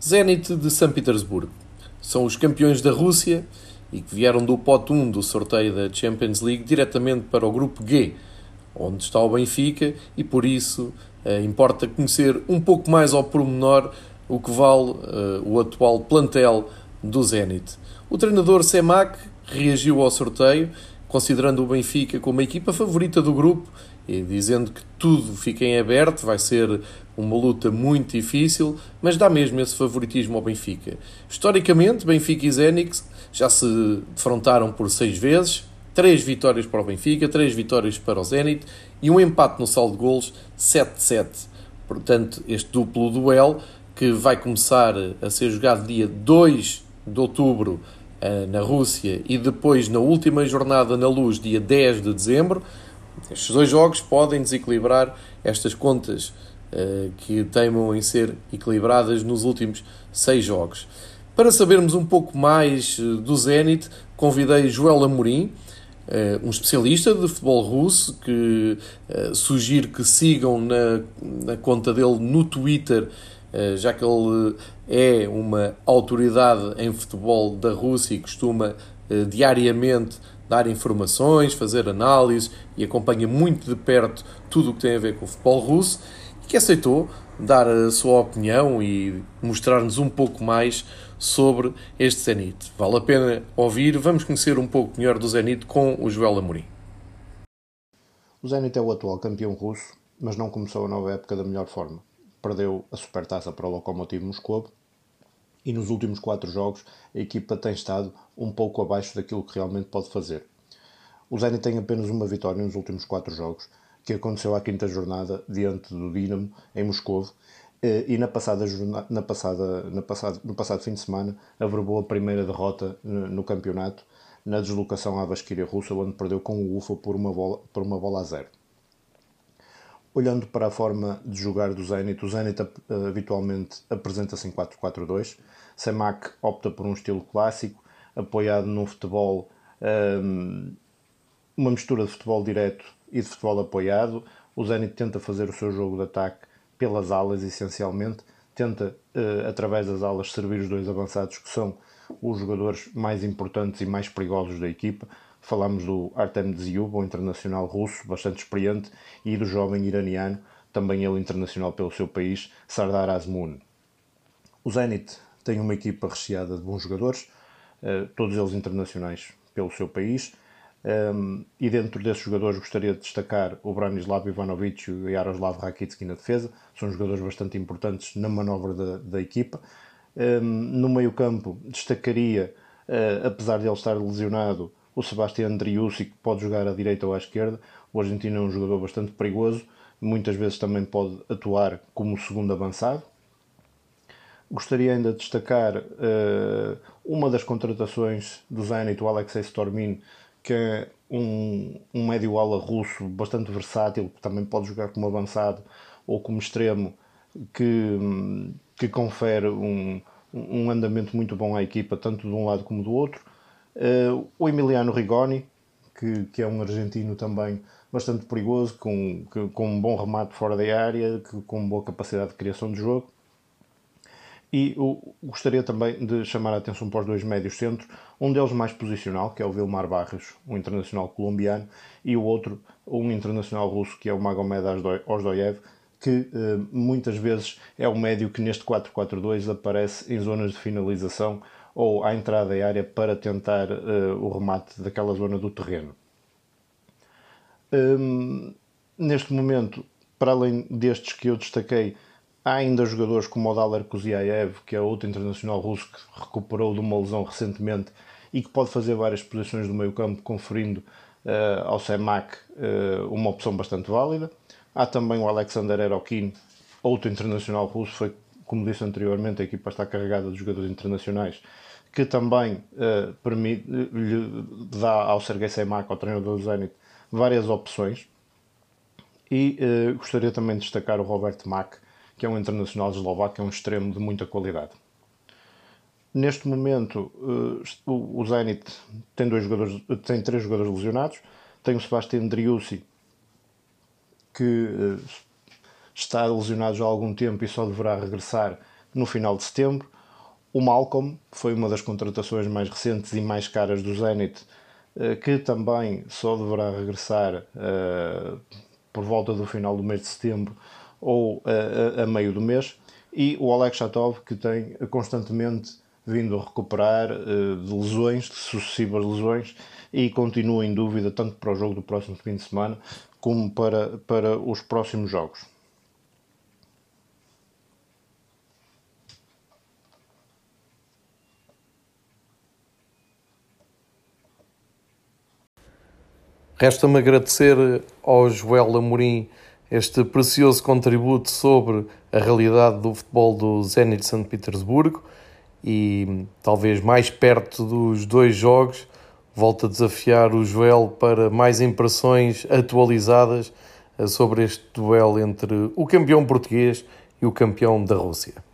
Zenit de São Petersburgo. São os campeões da Rússia e que vieram do pote 1 do sorteio da Champions League diretamente para o grupo G, onde está o Benfica, e por isso eh, importa conhecer um pouco mais ao pormenor o que vale eh, o atual plantel do Zenit. O treinador Semak reagiu ao sorteio, considerando o Benfica como a equipa favorita do grupo e dizendo que tudo fica em aberto, vai ser uma luta muito difícil, mas dá mesmo esse favoritismo ao Benfica. Historicamente, Benfica e Zenit já se defrontaram por seis vezes, três vitórias para o Benfica, três vitórias para o Zenit e um empate no saldo de golos 7-7. Portanto, este duplo duelo que vai começar a ser jogado dia 2 de outubro eh, na Rússia e depois na última jornada na Luz, dia 10 de dezembro. Estes dois jogos podem desequilibrar estas contas que teimam em ser equilibradas nos últimos seis jogos. Para sabermos um pouco mais uh, do Zenit, convidei Joel Amorim, uh, um especialista de futebol russo, que sugiro que sigam na, na conta dele no Twitter, já que ele é uma autoridade em futebol da Rússia e costuma diariamente dar informações, fazer análises e acompanha muito de perto tudo o que tem a ver com o futebol russo que aceitou dar a sua opinião e mostrar-nos um pouco mais sobre este Zenit. Vale a pena ouvir, vamos conhecer um pouco melhor do Zenit com o Joel Amorim. O Zenit é o atual campeão russo, mas não começou a nova época da melhor forma. Perdeu a supertaça para o Lokomotiv Moscou e nos últimos quatro jogos a equipa tem estado um pouco abaixo daquilo que realmente pode fazer. O Zenit tem apenas uma vitória nos últimos quatro jogos, que aconteceu à quinta jornada diante do Dinamo em Moscou eh, e na passada, na passada, na no passado fim de semana averbou a primeira derrota no, campeonato na deslocação à Basquíria Russa, onde perdeu com o UFA por uma bola, por uma bola a zero. Olhando para a forma de jogar do Zenit, o Zenit uh, habitualmente apresenta-se em 4-4-2. Semak opta por um estilo clássico, apoiado num futebol, um, uma mistura de futebol direto e de futebol apoiado. O Zenit tenta fazer o seu jogo de ataque pelas alas, essencialmente. Tenta, uh, através das alas, servir os dois avançados, que são os jogadores mais importantes e mais perigosos da equipa. Falamos do Artem Dziub, um internacional russo bastante experiente, e do jovem iraniano, também ele internacional pelo seu país, Sardar Azmoun. O Zenit tem uma equipa recheada de bons jogadores, uh, todos eles internacionais pelo seu país. Um, e dentro desses jogadores gostaria de destacar o Branislav Ivanovic e o Yaroslav Rakitsky na defesa, são jogadores bastante importantes na manobra da, da equipa. Um, no meio campo destacaria, uh, apesar de ele estar lesionado, o Sebastián Driussi, que pode jogar à direita ou à esquerda. O argentino é um jogador bastante perigoso, muitas vezes também pode atuar como segundo avançado. Gostaria ainda de destacar uh, uma das contratações do Zenit, o Alexei Stormin, que é um, um médio-ala russo bastante versátil, que também pode jogar como avançado ou como extremo, que, que confere um, um andamento muito bom à equipa, tanto de um lado como do outro. Uh, o Emiliano Rigoni, que, que, é um argentino também bastante perigoso, com, que, com um bom remate fora da área, que, com boa capacidade de criação de jogo. E gostaria também de chamar a atenção para os dois médios centros, um deles mais posicional, que é o Vilmar Barros, um internacional colombiano, e o outro, um internacional russo, que é o Magomed Ozdoyev, que eh, muitas vezes é o médio que neste 4-4-2 aparece em zonas de finalização ou à entrada da área para tentar uh, o remate daquela zona do terreno. Um, neste momento, para além destes que eu destaquei, há ainda jogadores como o Daler Kuziaev, que é outro internacional russo que recuperou de uma lesão recentemente e que pode fazer várias posições do meio campo, conferindo uh, ao Semak uh, uma opção bastante válida. Há também o Alexander Erokin, outro internacional russo, foi, como disse anteriormente, a equipa está carregada de jogadores internacionais que também uh, permite, lhe dá ao Sergei Semak, ao treinador do Zenit, várias opções. E gostaria também de destacar o Robert Mak, que é um internacional eslovaco, que é um extremo de muita qualidade. Neste momento, uh, o Zenit tem, dois jogadores, tem três jogadores lesionados. Tem o Sebastian Driussi, que está lesionado já há algum tempo e só deverá regressar no final de setembro. O Malcolm foi uma das contratações mais recentes e mais caras do Zenit, eh, que também só deverá regressar por volta do final do mês de setembro ou uh, a meio do mês. E o Oleg Chatov, que tem constantemente vindo a recuperar uh, de lesões, de sucessivas lesões, e continua em dúvida tanto para o jogo do próximo fim de semana como para, para os próximos jogos. Resta-me agradecer ao Joel Amorim este precioso contributo sobre a realidade do futebol do Zenit de São Petersburgo e talvez mais perto dos dois jogos volto a desafiar o Joel para mais impressões atualizadas sobre este duelo entre o campeão português e o campeão da Rússia.